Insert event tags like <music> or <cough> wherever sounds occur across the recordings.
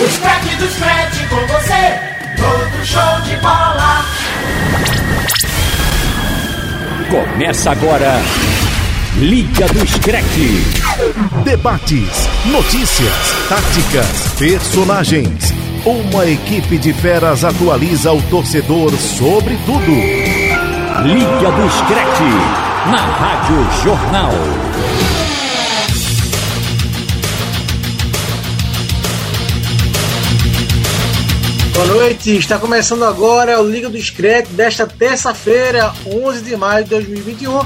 O scratch do scratch com você, todo show de bola. Começa agora. Liga do Screte. Debates, notícias, táticas, personagens. Uma equipe de feras atualiza o torcedor sobre tudo. Liga do Screte. Na Rádio Jornal. Boa noite, está começando agora o Liga do Screte desta terça-feira, 11 de maio de 2021,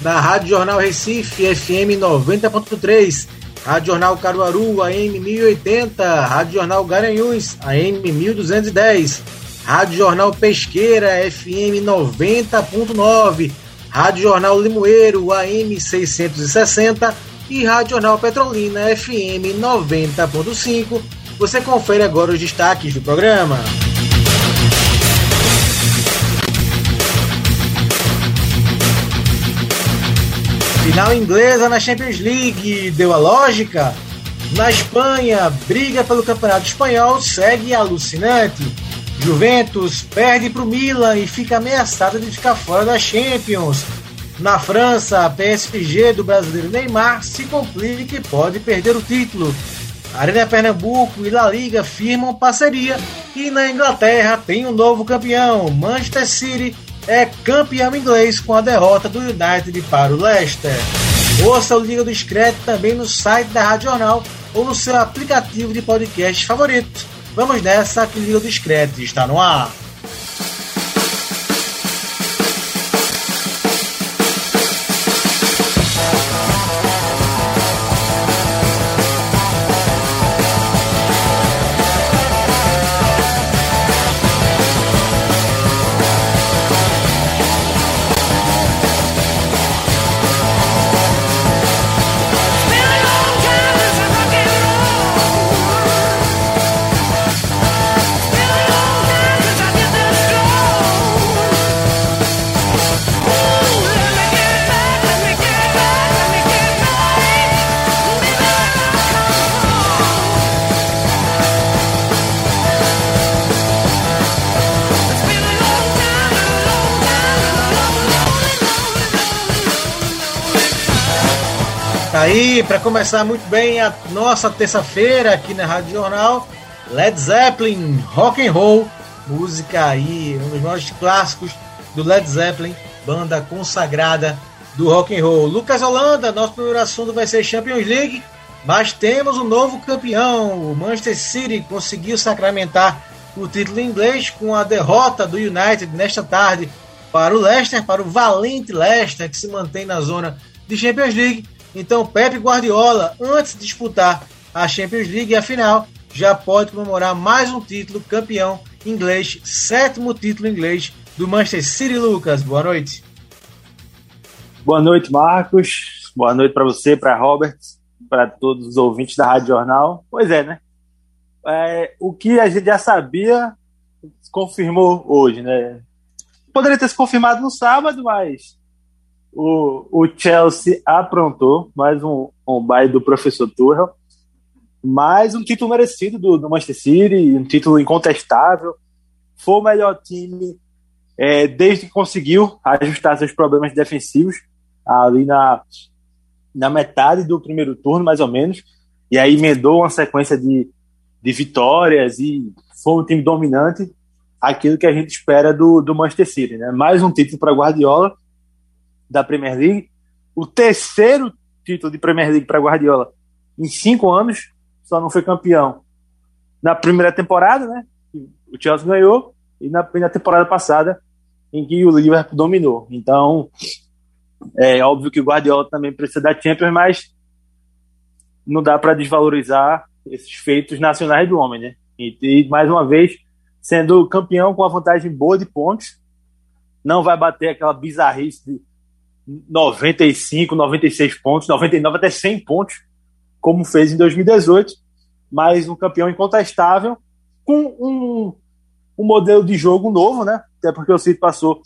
na Rádio Jornal Recife, FM 90.3, Rádio Jornal Caruaru, AM 1080, Rádio Jornal Garanhuns, AM 1210, Rádio Jornal Pesqueira, FM 90.9, Rádio Jornal Limoeiro, AM 660 e Rádio Jornal Petrolina, FM 90.5 você confere agora os destaques do programa. Final inglesa na Champions League deu a lógica? Na Espanha, briga pelo Campeonato Espanhol segue alucinante. Juventus perde para o Milan e fica ameaçada de ficar fora da Champions. Na França, a PSG do brasileiro Neymar se complica e pode perder o título. Arena Pernambuco e La Liga firmam parceria e na Inglaterra tem um novo campeão. Manchester City é campeão inglês com a derrota do United para o Leicester. Ouça o Liga do Discreto também no site da Rádio Jornal ou no seu aplicativo de podcast favorito. Vamos nessa que o Liga do Discreto está no ar. Para começar muito bem a nossa terça-feira aqui na Rádio Jornal, Led Zeppelin, Rock and Roll, música aí, um dos maiores clássicos do Led Zeppelin, banda consagrada do Rock and Roll. Lucas Holanda, nosso primeiro assunto vai ser Champions League, mas temos um novo campeão, o Manchester City conseguiu sacramentar o título inglês com a derrota do United nesta tarde para o Leicester, para o valente Leicester que se mantém na zona de Champions League então, Pepe Guardiola, antes de disputar a Champions League e a final, já pode comemorar mais um título campeão inglês, sétimo título inglês do Manchester City. Lucas, boa noite. Boa noite, Marcos. Boa noite para você, para Robert, para todos os ouvintes da Rádio Jornal. Pois é, né? É, o que a gente já sabia confirmou hoje, né? Poderia ter se confirmado no sábado, mas o, o Chelsea aprontou mais um, um baile do professor Tuchel, mais um título merecido do, do Manchester City, um título incontestável. Foi o melhor time é, desde que conseguiu ajustar seus problemas defensivos ali na, na metade do primeiro turno, mais ou menos, e aí emendou uma sequência de, de vitórias e foi um time dominante, aquilo que a gente espera do, do Manchester City. Né? Mais um título para Guardiola da Premier League, o terceiro título de Premier League para Guardiola em cinco anos, só não foi campeão na primeira temporada, né? O Chelsea ganhou e na, na temporada passada em que o Liverpool dominou. Então, é óbvio que o Guardiola também precisa da Champions, mas não dá para desvalorizar esses feitos nacionais do homem, né? E, e, mais uma vez, sendo campeão com a vantagem boa de pontos, não vai bater aquela bizarrice de 95, 96 pontos, 99 até 100 pontos, como fez em 2018, mas um campeão incontestável, com um, um modelo de jogo novo, né? Até porque o City passou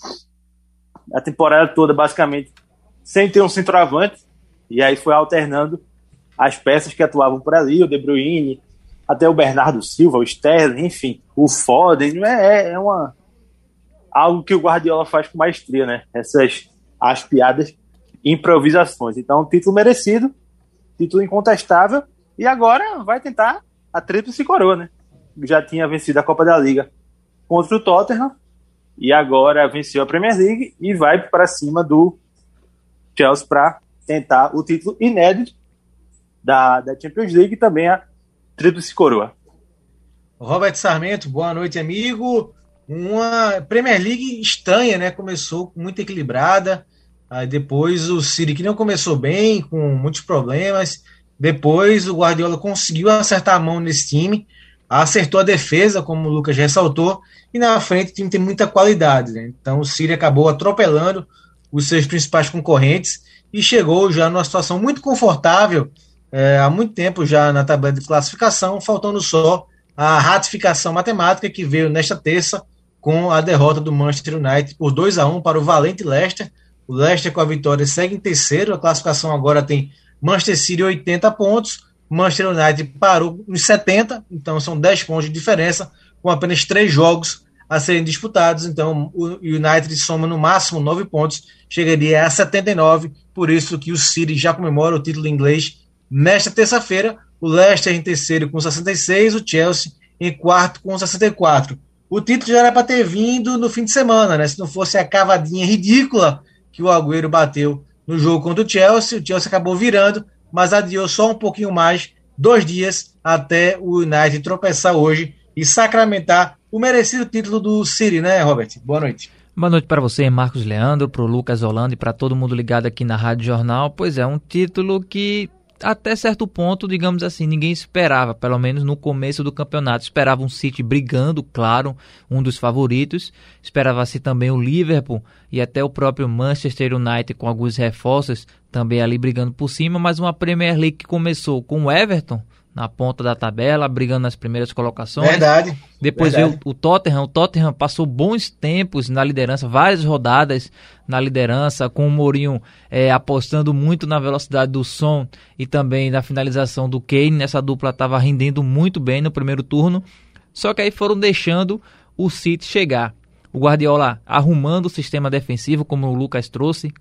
a temporada toda basicamente sem ter um centroavante, e aí foi alternando as peças que atuavam por ali, o De Bruyne, até o Bernardo Silva, o Sterling, enfim, o Foden, é, é uma algo que o Guardiola faz com maestria, né? Essas as piadas, improvisações. Então, título merecido, título incontestável e agora vai tentar a tríplice coroa, né? Já tinha vencido a Copa da Liga contra o Tottenham e agora venceu a Premier League e vai para cima do Chelsea para tentar o título inédito da, da Champions League e também a Tríplice Coroa. Robert Sarmento, boa noite, amigo. Uma Premier League estranha, né? Começou muito equilibrada. Aí depois o City que não começou bem, com muitos problemas. Depois o Guardiola conseguiu acertar a mão nesse time, acertou a defesa, como o Lucas ressaltou, e na frente o time tem muita qualidade. Né? Então o City acabou atropelando os seus principais concorrentes e chegou já numa situação muito confortável é, há muito tempo já na tabela de classificação, faltando só a ratificação matemática que veio nesta terça com a derrota do Manchester United por 2 a 1 para o valente Leicester. O Leicester com a vitória segue em terceiro, a classificação agora tem Manchester City 80 pontos, Manchester United parou nos 70, então são 10 pontos de diferença, com apenas três jogos a serem disputados, então o United soma no máximo 9 pontos, chegaria a 79, por isso que o City já comemora o título inglês Nesta terça-feira, o Leicester em terceiro com 66, o Chelsea em quarto com 64. O título já era para ter vindo no fim de semana, né? Se não fosse a cavadinha ridícula que o Agüero bateu no jogo contra o Chelsea, o Chelsea acabou virando, mas adiou só um pouquinho mais, dois dias, até o United tropeçar hoje e sacramentar o merecido título do City, né, Robert? Boa noite. Boa noite para você, Marcos Leandro, para o Lucas Holanda e para todo mundo ligado aqui na Rádio Jornal. Pois é, um título que até certo ponto, digamos assim, ninguém esperava, pelo menos no começo do campeonato. Esperava um City brigando, claro, um dos favoritos. Esperava-se também o Liverpool e até o próprio Manchester United com alguns reforços também ali brigando por cima, mas uma Premier League que começou com o Everton na ponta da tabela, brigando nas primeiras colocações. Verdade. Depois verdade. veio o Tottenham. O Tottenham passou bons tempos na liderança, várias rodadas na liderança, com o Mourinho é, apostando muito na velocidade do som e também na finalização do Kane. Essa dupla estava rendendo muito bem no primeiro turno. Só que aí foram deixando o City chegar. O Guardiola arrumando o sistema defensivo, como o Lucas trouxe.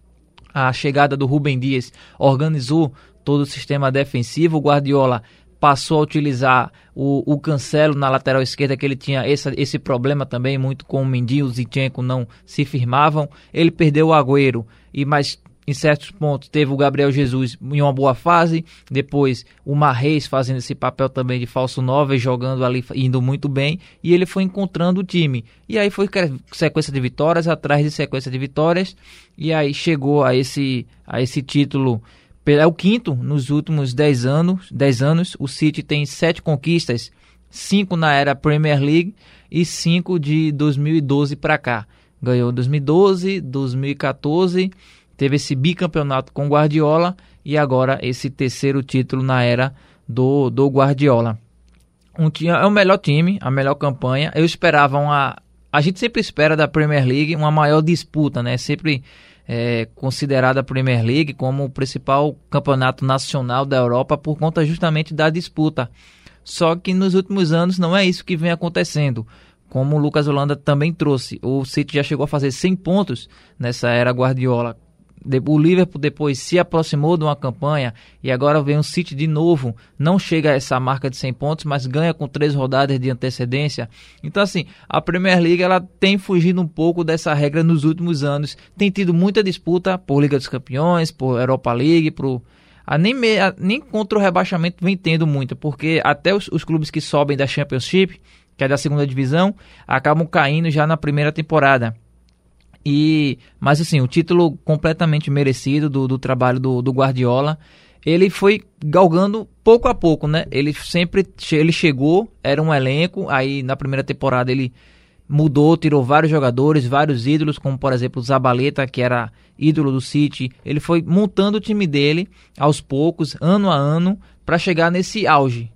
A chegada do Rubem Dias organizou todo o sistema defensivo. O Guardiola passou a utilizar o, o Cancelo na lateral esquerda, que ele tinha esse, esse problema também, muito com o Mendy o Zinchenko não se firmavam. Ele perdeu o Agüero, e mais em certos pontos teve o Gabriel Jesus em uma boa fase, depois o Marreis fazendo esse papel também de falso 9, jogando ali, indo muito bem, e ele foi encontrando o time. E aí foi sequência de vitórias atrás de sequência de vitórias, e aí chegou a esse, a esse título é o quinto nos últimos 10 anos. 10 anos. O City tem sete conquistas, cinco na era Premier League e cinco de 2012 para cá. Ganhou 2012, 2014, teve esse bicampeonato com Guardiola e agora esse terceiro título na era do, do Guardiola. Um, é o melhor time, a melhor campanha. Eu esperava uma. A gente sempre espera da Premier League uma maior disputa, né? Sempre é, considerada a Premier League como o principal campeonato nacional da Europa por conta justamente da disputa. Só que nos últimos anos não é isso que vem acontecendo. Como o Lucas Holanda também trouxe, o City já chegou a fazer 100 pontos nessa era Guardiola o Liverpool depois se aproximou de uma campanha e agora vem o City de novo. Não chega a essa marca de 100 pontos, mas ganha com três rodadas de antecedência. Então, assim, a Premier League ela tem fugido um pouco dessa regra nos últimos anos. Tem tido muita disputa por Liga dos Campeões, por Europa League, por. A nem, me, a, nem contra o rebaixamento vem tendo muito, porque até os, os clubes que sobem da Championship, que é da segunda divisão, acabam caindo já na primeira temporada. E, mas assim, o título completamente merecido do, do trabalho do, do Guardiola. Ele foi galgando pouco a pouco, né? Ele sempre ele chegou, era um elenco, aí na primeira temporada ele mudou, tirou vários jogadores, vários ídolos, como por exemplo o Zabaleta, que era ídolo do City. Ele foi montando o time dele aos poucos, ano a ano, para chegar nesse auge.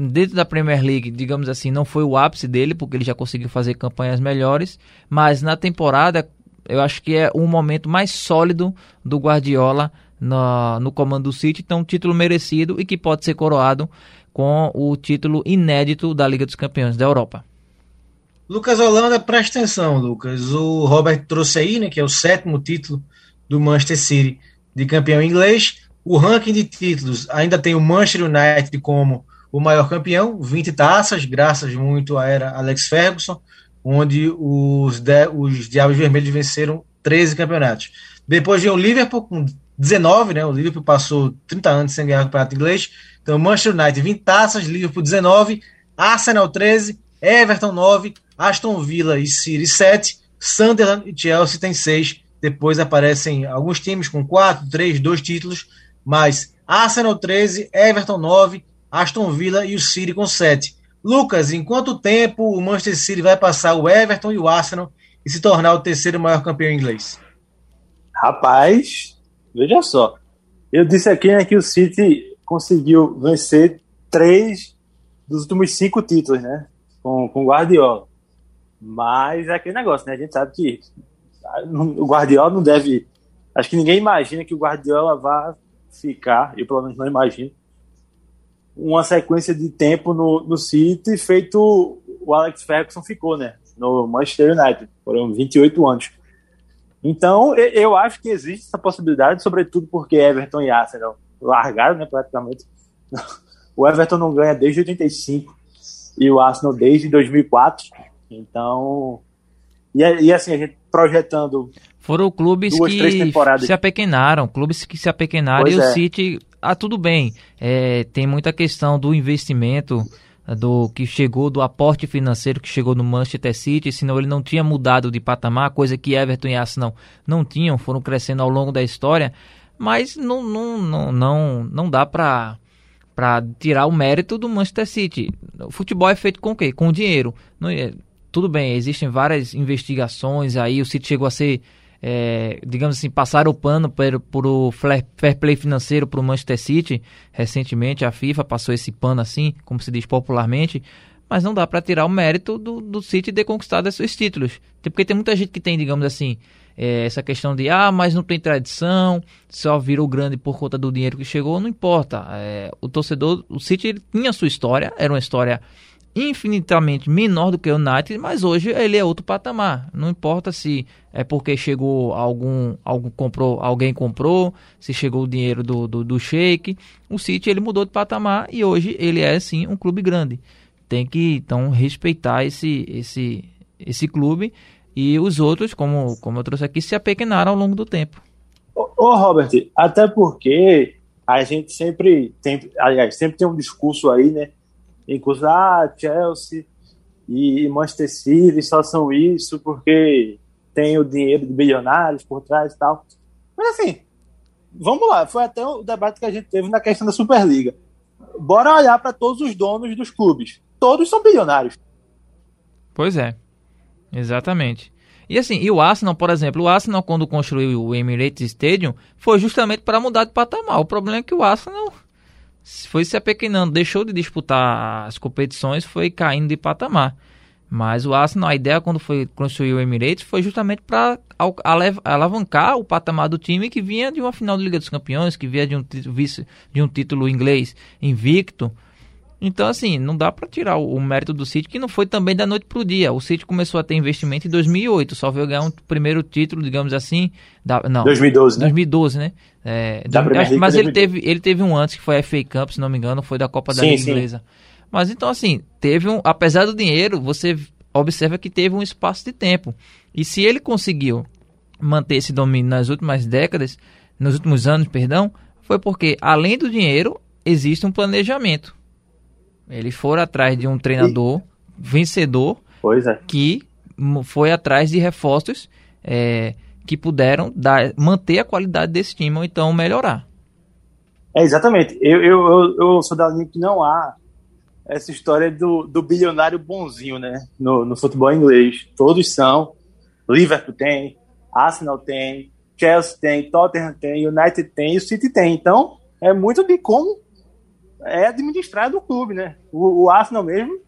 Dentro da Premier League, digamos assim, não foi o ápice dele, porque ele já conseguiu fazer campanhas melhores, mas na temporada eu acho que é um momento mais sólido do Guardiola no, no comando do City, então um título merecido e que pode ser coroado com o título inédito da Liga dos Campeões da Europa. Lucas Holanda, presta atenção, Lucas. O Robert trouxe aí, né, que é o sétimo título do Manchester City de campeão inglês. O ranking de títulos ainda tem o Manchester United como o maior campeão, 20 taças, graças muito à era Alex Ferguson, onde os, de, os Diabos Vermelhos venceram 13 campeonatos. Depois vem o Liverpool com 19, né? O Liverpool passou 30 anos sem ganhar o campeonato inglês. Então, Manchester United 20 taças, Liverpool 19, Arsenal 13, Everton 9, Aston Villa e City 7, Sunderland e Chelsea tem 6. Depois aparecem alguns times com 4, 3, 2 títulos, mas Arsenal 13, Everton 9, Aston Villa e o City com 7. Lucas, em quanto tempo o Manchester City vai passar o Everton e o Arsenal e se tornar o terceiro maior campeão inglês? Rapaz, veja só. Eu disse aqui né, que o City conseguiu vencer três dos últimos cinco títulos, né? Com, com o Guardiola. Mas é aquele negócio, né? A gente sabe que o Guardiola não deve. Acho que ninguém imagina que o Guardiola vá ficar, eu pelo menos não imagino, uma sequência de tempo no, no City feito o Alex Ferguson ficou, né? No Manchester United. Foram 28 anos. Então, eu acho que existe essa possibilidade, sobretudo porque Everton e Arsenal largaram, né, praticamente. <laughs> O Everton não ganha desde 85 e o Arsenal desde 2004. Então, e, e assim, a gente projetando. Foram clubes duas, que se apequenaram, clubes que se apequenaram pois e é. o City. Ah, tudo bem. É, tem muita questão do investimento do que chegou do aporte financeiro que chegou no Manchester City, senão ele não tinha mudado de patamar, coisa que Everton e Arsenal não tinham, foram crescendo ao longo da história, mas não não não não, não dá para para tirar o mérito do Manchester City. O futebol é feito com o quê? Com dinheiro. Não, é, tudo bem, existem várias investigações aí, o City chegou a ser é, digamos assim, passaram o pano por, por o fair play financeiro para o Manchester City. Recentemente a FIFA passou esse pano assim, como se diz popularmente. Mas não dá para tirar o mérito do, do City ter conquistado esses títulos. Porque tem muita gente que tem, digamos assim, é, essa questão de ah, mas não tem tradição, só virou grande por conta do dinheiro que chegou, não importa. É, o torcedor, o City tinha sua história, era uma história infinitamente menor do que o United, mas hoje ele é outro patamar. Não importa se é porque chegou algum, algum comprou, alguém comprou, se chegou o dinheiro do, do, do Sheik. O City ele mudou de patamar e hoje ele é sim um clube grande. Tem que então respeitar esse esse esse clube e os outros, como como eu trouxe aqui, se apequenaram ao longo do tempo. Ô, ô Robert, até porque a gente sempre tem, aliás, sempre tem um discurso aí, né? Inclusive, ah, Chelsea e Manchester City só são isso porque tem o dinheiro de bilionários por trás e tal. Mas assim, vamos lá, foi até o debate que a gente teve na questão da Superliga. Bora olhar para todos os donos dos clubes. Todos são bilionários. Pois é, exatamente. E assim, e o Arsenal, por exemplo, o Arsenal quando construiu o Emirates Stadium foi justamente para mudar de patamar. O problema é que o Arsenal foi se apequenando, deixou de disputar as competições, foi caindo de patamar. Mas o Arsenal, a ideia quando foi construir o Emirates foi justamente para alavancar o patamar do time que vinha de uma final da Liga dos Campeões, que vinha de um, de um título inglês invicto. Então, assim, não dá para tirar o, o, mérito do City, que não foi também da noite para o dia. O City começou a ter investimento em 2008, só veio ganhar um primeiro título, digamos assim. Da, não, 2012, né? 2012, né? É, do, acho, mas ele teve, ele teve um antes, que foi a FA Cup, se não me engano, foi da Copa da Liga Inglesa. Mas então, assim, teve um. Apesar do dinheiro, você observa que teve um espaço de tempo. E se ele conseguiu manter esse domínio nas últimas décadas, nos últimos anos, perdão, foi porque, além do dinheiro, existe um planejamento eles foram atrás de um treinador e... vencedor é. que foi atrás de reforços é, que puderam dar, manter a qualidade desse time ou então melhorar. É, exatamente. Eu, eu, eu, sou da linha que não há essa história do, do bilionário bonzinho, né? No, no futebol inglês. Todos são. Liverpool tem, Arsenal tem, Chelsea tem, Tottenham tem, United tem e o City tem. Então, é muito de como é administrado o clube, né? O, o Arsenal mesmo,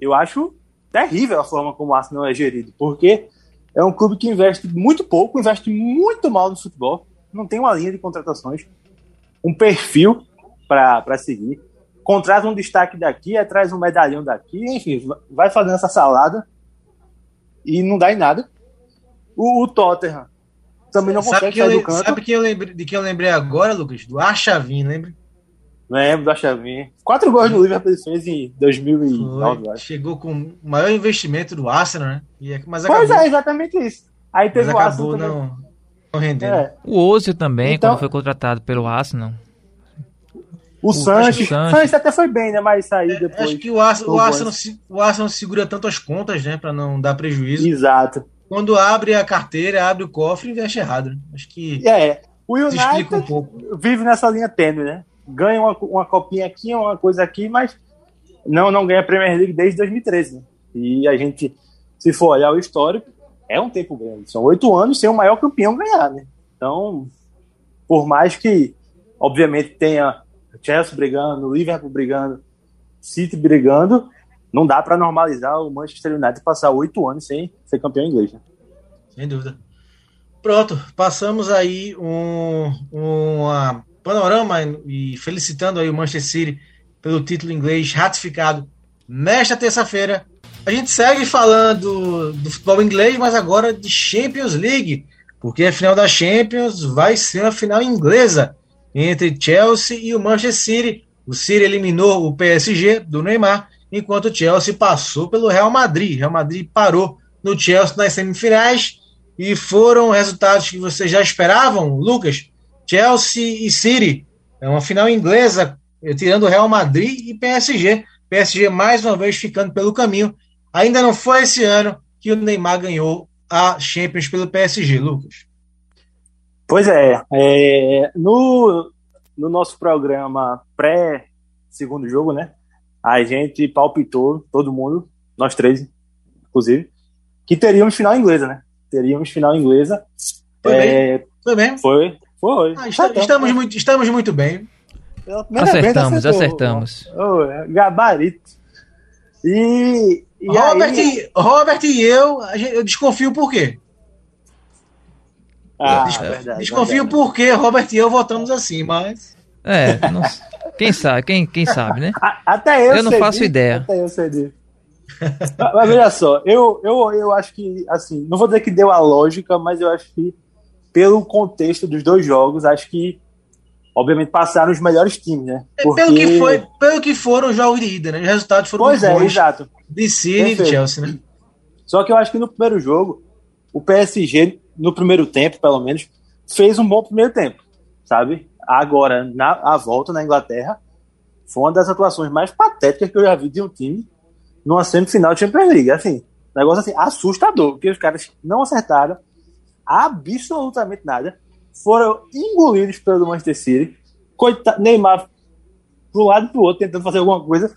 eu acho terrível a forma como o Arsenal é gerido, porque é um clube que investe muito pouco, investe muito mal no futebol, não tem uma linha de contratações, um perfil para seguir. contrata um destaque daqui, traz um medalhão daqui, enfim, vai fazendo essa salada e não dá em nada. O, o Tottenham também não sabe consegue que eu, sair do canto. sabe que eu lembrei, de que eu lembrei agora, Lucas? Do Archavin, lembra? Lembro da Chavinha. Quatro gols no Liverpool em 2009, eu Foi, acho. chegou com o maior investimento do Arsenal, né? E, é- mas Pois acabou, é, exatamente isso. Aí mas teve o acabou Arsenal também. não, não rendendo. É. O Ozil também, Então- quando foi contratado pelo Arsenal. O Sanches. Sanches. Sanches até foi bem, né? Mas saiu depois. Acho que o Arsenal, o, Arsenal, se- o Arsenal segura tanto as contas, né? Pra não dar prejuízo. Exato. Quando abre a carteira, abre o cofre, investe errado. Né? Acho que É. O um United pouco. vive nessa linha tênue, né? Ganha uma, uma copinha aqui, uma coisa aqui, mas não, não ganha a Premier League desde 2013. né? E a gente, se for olhar o histórico, é um tempo grande. São oito anos sem o maior campeão ganhar, né? Então, por mais que, obviamente, tenha Chelsea brigando, Liverpool brigando, City brigando, não dá para normalizar o Manchester United passar oito anos sem ser campeão inglês. Né? Sem dúvida. Pronto, passamos aí um, uma panorama e felicitando aí o Manchester City pelo título inglês ratificado nesta terça-feira. A gente segue falando do futebol inglês, mas agora de Champions League, porque a final da Champions vai ser uma final inglesa entre Chelsea e o Manchester City. O City eliminou o PSG do Neymar, enquanto o Chelsea passou pelo Real Madrid. Real Madrid parou no Chelsea nas semifinais e foram resultados que vocês já esperavam, Lucas? Chelsea e City. É uma final inglesa, eh, tirando Real Madrid e PSG. PSG mais uma vez ficando pelo caminho. Ainda não foi esse ano que o Neymar ganhou a Champions pelo PSG, Lucas. Pois é, é, no, no nosso programa pré-segundo jogo, né? A gente palpitou, todo mundo, nós três, inclusive, que teríamos final inglesa, né? Teríamos final inglesa. Foi É, Foi bem? foi, foi. Ah, está- estamos, muito, estamos muito bem. Acertamos, acertou. acertamos. É, gabarito. E, e Robert, aí... e, Robert e eu, a gente- eu desconfio por quê? Ah, Des- verdade, desconfio verdade. por quê, Robert e eu votamos assim, mas. É, não- quem sabe, quem, quem sabe, né? A- Até eu Eu não cedi, faço ideia. Até eu cedi. mas, mas veja só, eu, eu, eu acho que, assim, não vou dizer que deu a lógica, mas eu acho que, pelo contexto dos dois jogos, acho que, obviamente, passaram os melhores times, né? É, Pelo, que foi, pelo que foram os jogos de ida, né? Os resultados foram Pois é, exato. de City e de. Chelsea, né? Só que eu acho que no primeiro jogo, o PSG, no primeiro tempo, pelo menos, fez um bom primeiro tempo, sabe? Agora, na a volta na Inglaterra, foi uma das atuações mais patéticas que eu já vi de um time numa semifinal de Champions League. Assim, negócio assim, assustador, porque os caras não acertaram absolutamente nada, foram engolidos pelo Manchester City, Coita Neymar para um lado e para o outro, tentando fazer alguma coisa,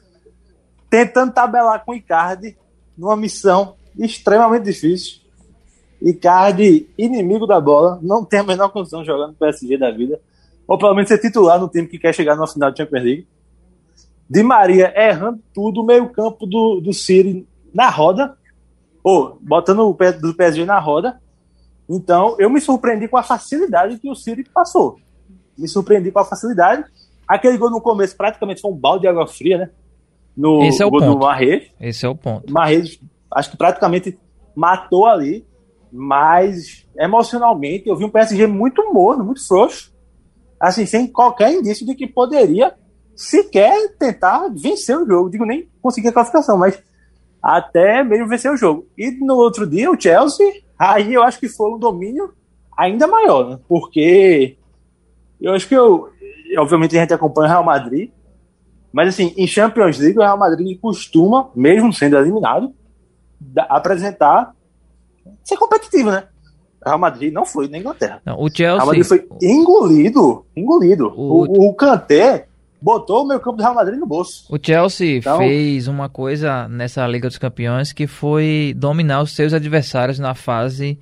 tentando tabelar com o Icardi numa missão extremamente difícil. Icardi, inimigo da bola, não tem a menor condição jogar no PSG da vida, ou pelo menos ser titular no time que quer chegar numa final de Champions League. Di Maria errando tudo, o meio-campo do, do City na roda, ou botando o pé do PSG na roda. Então, eu me surpreendi com a facilidade que o City passou. Me surpreendi com a facilidade. Aquele gol no começo praticamente foi um balde de água fria, né? No Esse é o gol do ponto. Marrez. Esse é o ponto. Marrez, acho que praticamente matou ali, mas emocionalmente eu vi um PSG muito morno, muito frouxo, assim, sem qualquer indício de que poderia sequer tentar vencer o jogo. Digo, nem conseguir a classificação, mas até mesmo vencer o jogo. E no outro dia, o Chelsea, aí eu acho que foi um domínio ainda maior, né? Porque eu acho que eu, obviamente a gente acompanha o Real Madrid, mas assim, em Champions League, o Real Madrid costuma, mesmo sendo eliminado, da- apresentar ser competitivo, né? O Real Madrid não foi na Inglaterra. Não, o O Real Chelsea, Madrid foi engolido, engolido. O- O, o Kanté botou o meio campo do Real Madrid no bolso. o Chelsea Então- fez uma coisa nessa Liga dos Campeões que foi dominar os seus adversários na fase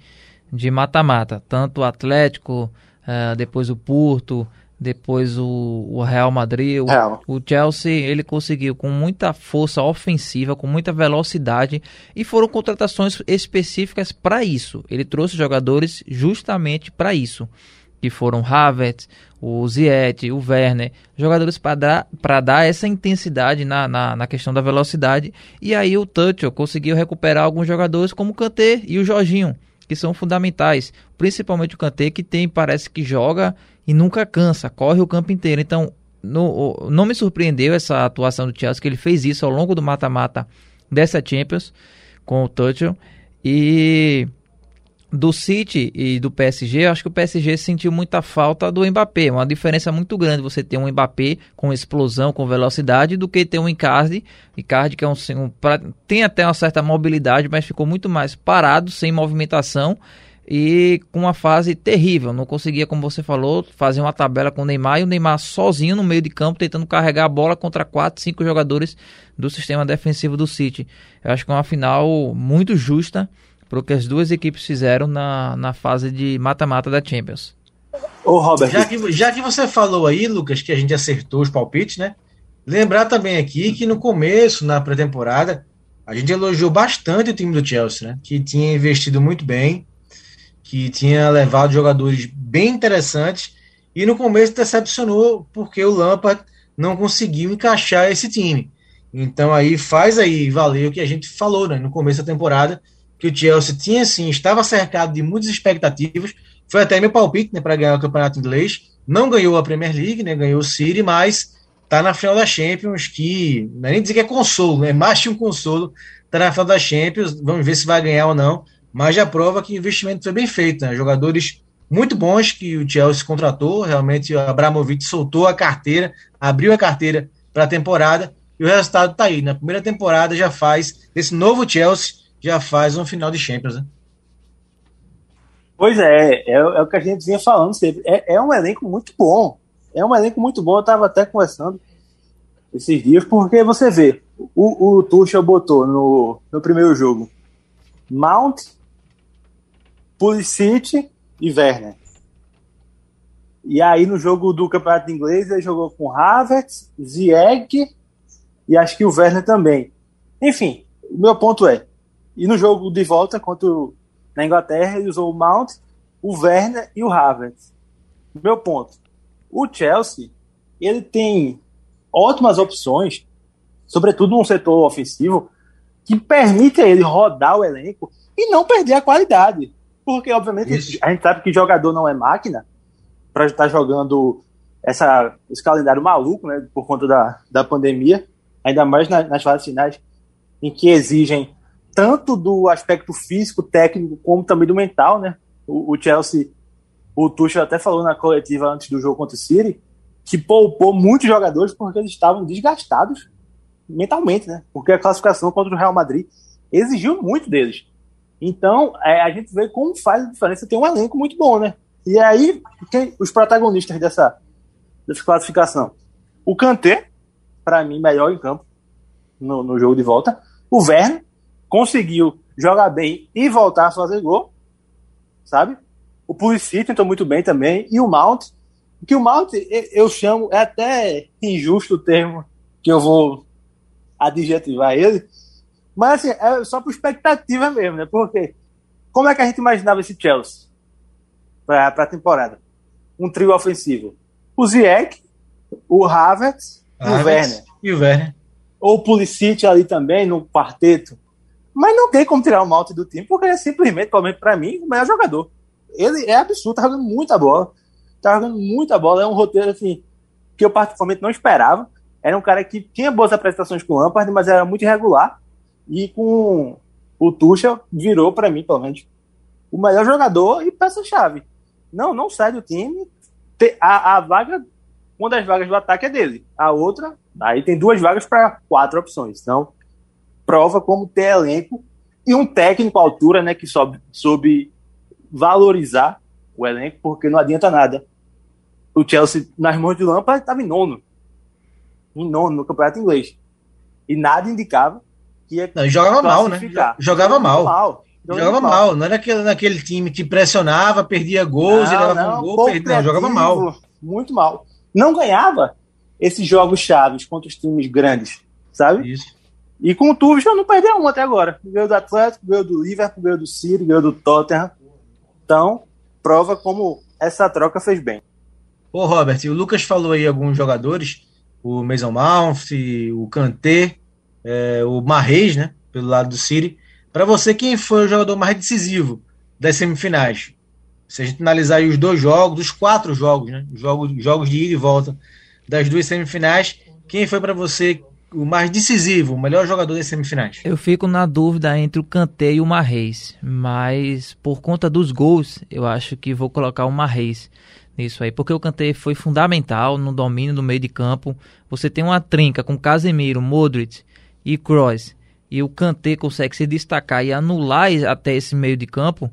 de mata-mata. Tanto o Atlético, eh, depois o Porto, depois o, o Real Madrid. O, Real. o Chelsea ele conseguiu com muita força ofensiva, com muita velocidade e foram contratações específicas para isso. Ele trouxe jogadores justamente para isso. que foram Havertz, o Ziyech, o Werner, jogadores para dar, dar essa intensidade na, na, na, questão da velocidade. E aí o Tuchel conseguiu recuperar alguns jogadores como o Kanté e o Jorginho, que são fundamentais. Principalmente o Kanté, que tem, parece que joga e nunca cansa, corre o campo inteiro. Então, no, não me surpreendeu essa atuação do Chelsea, que ele fez isso ao longo do mata-mata dessa Champions com o Tuchel. E do City e do PSG, eu acho que o PSG sentiu muita falta do Mbappé. Uma diferença muito grande você ter um Mbappé com explosão, com velocidade, do que ter um Icardi. Icardi que é um, um tem até uma certa mobilidade, mas ficou muito mais parado, sem movimentação e com uma fase terrível. Não conseguia, como você falou, fazer uma tabela com o Neymar e o Neymar sozinho no meio de campo tentando carregar a bola contra quatro, cinco jogadores do sistema defensivo do City. Eu acho que é uma final muito justa para o que as duas equipes fizeram na, na fase de mata-mata da Champions. Ô, Robert. Já que, já que você falou aí, Lucas, que a gente acertou os palpites, né? Lembrar também aqui que no começo, na pré-temporada, a gente elogiou bastante o time do Chelsea, né? Que tinha investido muito bem, que tinha levado jogadores bem interessantes e no começo decepcionou porque o Lampard não conseguiu encaixar esse time. Então aí faz aí valer o que a gente falou né, no começo da temporada, que o Chelsea tinha sim, estava cercado de muitas expectativas. Foi até meu palpite né, para ganhar o campeonato inglês. Não ganhou a Premier League, né, ganhou o City, mas está na final da Champions, que não é nem dizer que é consolo, é mais que um consolo. Está na final da Champions, vamos ver se vai ganhar ou não. Mas já prova que o investimento foi bem feito. Né? Jogadores muito bons que o Chelsea contratou. Realmente o Abramovich soltou a carteira, abriu a carteira para a temporada e o resultado está aí. Na primeira temporada já faz esse novo Chelsea já faz um final de Champions, né? Pois é, é, é, o que a gente vinha falando sempre. É, é, um elenco muito bom. É um elenco muito bom. Eu estava até conversando esses dias, porque você vê, o, o Tuchel botou no, no primeiro jogo Mount, Pulisic e Werner. E aí no jogo do Campeonato Inglês ele jogou com Havertz, Ziyech e acho que o Werner também. Enfim, o meu ponto é, e no jogo de volta contra na Inglaterra, ele usou o Mount, o Werner e o Havertz. Meu ponto. O Chelsea, ele tem ótimas opções, sobretudo no setor ofensivo, que permite a ele rodar o elenco e não perder a qualidade. Porque, obviamente, Isso. a gente sabe que jogador não é máquina para estar jogando essa, esse calendário maluco, né, por conta da, da pandemia, ainda mais na, nas fases finais, em que exigem tanto do aspecto físico, técnico, como também do mental, né? O, o Chelsea, o Tuchel até falou na coletiva antes do jogo contra o City, que poupou muitos jogadores porque eles estavam desgastados mentalmente, né? Porque a classificação contra o Real Madrid exigiu muito deles. Então, é, a gente vê como faz a diferença ter um elenco muito bom, né? E aí, quem, os protagonistas dessa, dessa classificação? O Kanté, para mim, melhor em campo no, no jogo de volta. O Werner, conseguiu jogar bem e voltar a fazer gol, sabe? O Pulisic tentou muito bem também, e o Mount, que o Mount eu chamo, é até injusto o termo que eu vou adjetivar ele, mas assim, é só por expectativa mesmo, né? Porque como é que a gente imaginava esse Chelsea para a temporada? Um trio ofensivo. O Ziyech, o Havertz, e o Werner. E o Werner. Ou o Pulisic ali também, no quarteto. Mas não tem como tirar o Malte do time, porque ele é simplesmente, pelo menos pra mim, o melhor jogador. Ele é absurdo, tá jogando muita bola. Tá jogando muita bola. É um roteiro, assim, que eu particularmente não esperava. Era um cara que tinha boas apresentações com o Lampard, mas era muito irregular. E com o Tuchel, virou para mim, pelo menos, o melhor jogador e peça-chave. Não, não sai do time. A, a vaga, uma das vagas do ataque é dele. A outra, aí tem duas vagas para quatro opções. Então, prova como ter elenco e um técnico à altura, né, que soube, soube valorizar o elenco, porque não adianta nada. O Chelsea, nas mãos de Lampard, estava em nono. Em nono no campeonato inglês. E nada indicava que ia não, jogava mal, né? Jogava mal. mal. Jogava mal. mal. Não era aquele, naquele time que pressionava, perdia gols, não, levava não, um gol, perdia, não, jogava mal. Muito mal. Não ganhava esses jogos chaves contra os times grandes, sabe? Isso. E com o Tuchel não perdeu um até agora. Ganhou do Atlético, ganhou do Liverpool, ganhou do City, ganhou do Tottenham. Então, prova como essa troca fez bem. Ô, Robert, o Lucas falou aí alguns jogadores, o Mason Mount, o Kanté, é, o Marreis, né, pelo lado do City. Para você, quem foi o jogador mais decisivo das semifinais? Se a gente analisar os dois jogos, os quatro jogos, né, jogos, jogos de ida e volta das duas semifinais, quem foi para você o mais decisivo, o melhor jogador das semifinais? Eu fico na dúvida entre o Kanté e o Marreis, mas por conta dos gols, eu acho que vou colocar o Marreis nisso aí, porque o Kanté foi fundamental no domínio do meio de campo. Você tem uma trinca com Casemiro, Modric e Kroos, e o Kanté consegue se destacar e anular até esse meio de campo,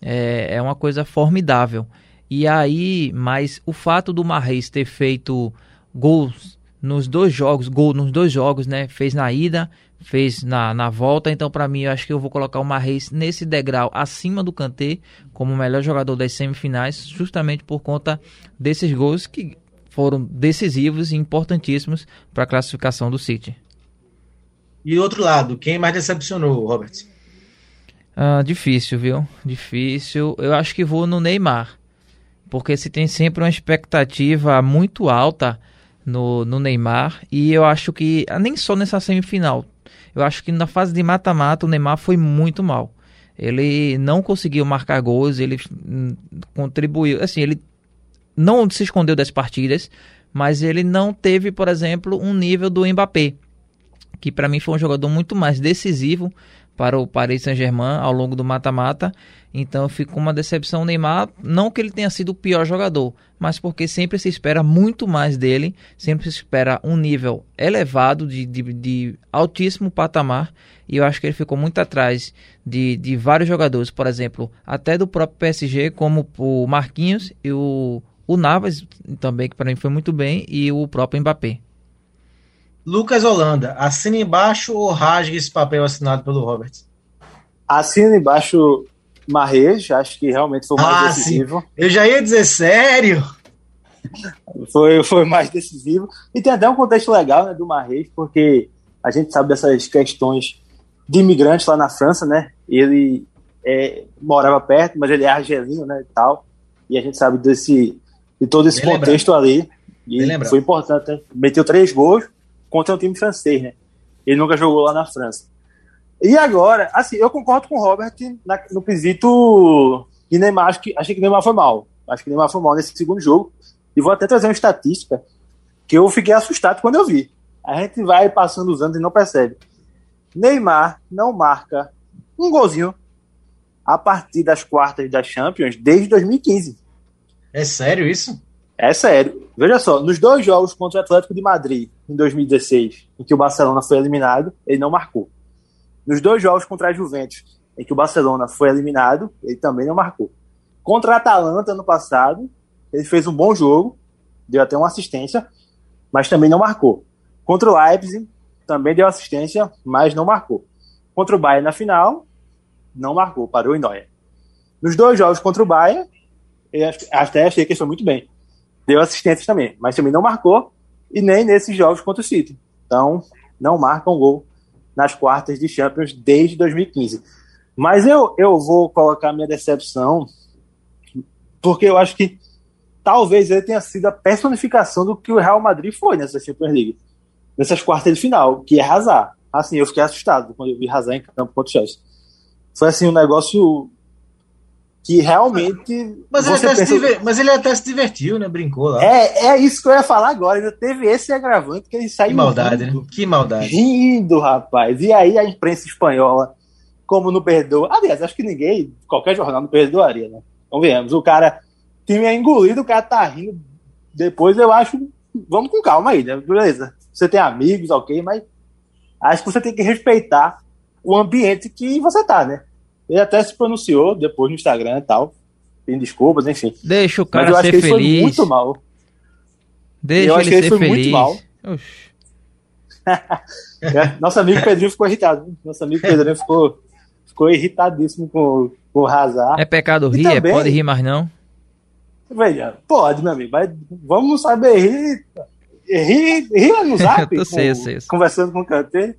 é, é uma coisa formidável. E aí, mas o fato do Marreis ter feito gols nos dois jogos, gol nos dois jogos, né? Fez na ida, fez na, na volta. Então, para mim, eu acho que eu vou colocar o Marreis nesse degrau acima do Kanté como o melhor jogador das semifinais, justamente por conta desses gols que foram decisivos e importantíssimos para a classificação do City. E do outro lado, quem mais decepcionou, Robert? Ah, difícil, viu? Difícil. Eu acho que vou no Neymar. Porque se tem sempre uma expectativa muito alta no, no Neymar. E eu acho que, ah, nem só nessa semifinal, eu acho que na fase de mata-mata o Neymar foi muito mal. Ele não conseguiu marcar gols, ele hum, contribuiu. Assim, ele não se escondeu das partidas, mas ele não teve, por exemplo, um nível do Mbappé, que para mim foi um jogador muito mais decisivo para o Paris Saint-Germain ao longo do mata-mata. Então fico com uma decepção Neymar, não que ele tenha sido o pior jogador, mas porque sempre se espera muito mais dele, sempre se espera um nível elevado, de, de, de altíssimo patamar, e eu acho que ele ficou muito atrás de, de vários jogadores, por exemplo, até do próprio PSG, como o Marquinhos e o, o Navas, também, que para mim foi muito bem, e o próprio Mbappé. Lucas Holanda, assina embaixo ou rasga esse papel assinado pelo Robert? Assina embaixo Marres, acho que realmente foi o mais Ah, decisivo. sim. Eu já ia dizer sério. Foi, foi mais decisivo. E tem até um contexto legal né, do Marres, porque a gente sabe dessas questões de imigrantes lá na França, né? Ele é, morava perto, mas ele é argelino, né? E tal. E a gente sabe desse, de todo esse Bem contexto ali. E Bem lembrado. foi importante. né? Meteu três gols contra um time francês, né? Ele nunca jogou lá na França. E agora, assim, eu concordo com o Robert na- no quesito de Neymar. Acho que, achei que Neymar foi mal. Acho que Neymar foi mal nesse segundo jogo. E vou até trazer uma estatística que eu fiquei assustado quando eu vi. A gente vai passando os anos e não percebe. Neymar não marca um golzinho a partir das quartas das Champions desde 2015. É sério isso? É sério. Veja só, nos dois jogos contra o Atlético de Madrid, em 2016, em que o Barcelona foi eliminado, ele não marcou. Nos dois jogos contra a Juventus, em que o Barcelona foi eliminado, ele também não marcou. Contra a Atalanta, ano passado, ele fez um bom jogo, deu até uma assistência, mas também não marcou. Contra o Leipzig, também deu assistência, mas não marcou. Contra o Bayern na final, não marcou, parou em Neuer. Nos dois jogos contra o Bayern, eu até achei que foi muito bem deu assistências também, mas também não marcou e nem nesses jogos contra o City. Então, não marca um gol nas quartas de Champions desde 2015. Mas eu, eu vou colocar minha decepção porque eu acho que talvez ele tenha sido a personificação do que o Real Madrid foi nessa Champions League, nessas quartas de final, que é Hazard. Assim, eu fiquei assustado quando eu vi Hazard em campo contra o Chelsea. Foi assim um negócio que realmente Mas ele, até se diver- mas ele até se divertiu, né? Brincou lá. é, é isso que eu ia falar agora. Ainda teve esse agravante que ele que saiu maldade, rindo, né? Que maldade. rindo, rapaz. E aí a imprensa espanhola, como não perdoa. Aliás, acho que ninguém, qualquer jornal não perdoaria, né? Vemos, o cara, time é engolido, o cara tá rindo. Depois eu acho, vamos com calma aí, né? Beleza. Você tem amigos, ok, mas acho que você tem que respeitar o ambiente que você tá, né? Ele até se pronunciou depois no Instagram e tal, pedindo desculpas, enfim. Deixa o Mas cara eu acho que ele foi feliz. muito mal. Deixa Eu acho que ele foi muito feliz. mal. Oxi. <laughs> É, Nosso amigo Pedrinho ficou irritado. Nosso amigo Pedrinho ficou, ficou irritadíssimo com, com o Hazard. É pecado rir, é, também- pode rir, mas não. Veja, pode, meu amigo, mas vamos saber rir. Rir, rir no <laughs> zap, Eu sei, eu com- sei, eu sei. conversando com o Kanté.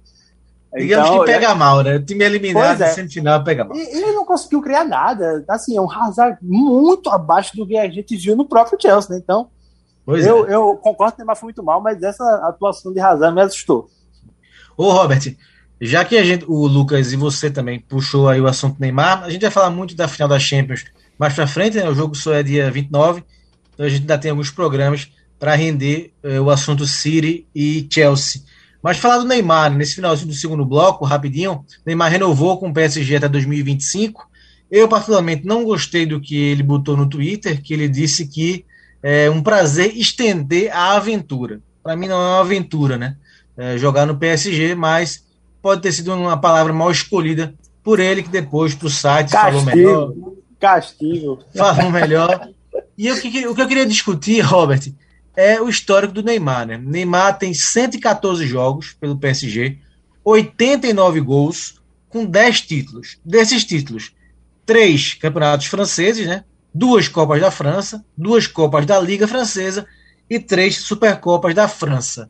Digamos Então, que pega mal, né? O time eliminado é. na semifinal pega mal. E ele não conseguiu criar nada. Assim, é um Hazard muito abaixo do que a gente viu no próprio Chelsea, né? Então, Pois eu, é. eu concordo que o Neymar foi muito mal, mas essa atuação de Hazard me assustou. Ô, Robert, já que a gente, o Lucas e você também puxou aí o assunto Neymar, a gente vai falar muito da final da Champions mais pra frente, né? O jogo só é dia 29, então a gente ainda tem alguns programas para render eh, o assunto City e Chelsea. Mas falar do Neymar, nesse finalzinho do segundo bloco, rapidinho, Neymar renovou com o PSG até 2025. Eu, particularmente, não gostei do que ele botou no Twitter, que ele disse que é um prazer estender a aventura. Para mim não é uma aventura, né? É, jogar no PSG, mas pode ter sido uma palavra mal escolhida por ele, que depois para o site falou melhor. Castigo. Castigo. Falou melhor. E o que, o que eu queria discutir, <laughs> Robert, é o histórico do Neymar. Né? Neymar tem 114 jogos pelo PSG, 89 gols, com 10 títulos. Desses títulos, três campeonatos franceses, né? duas Copas da França, duas Copas da Liga Francesa e três Supercopas da França.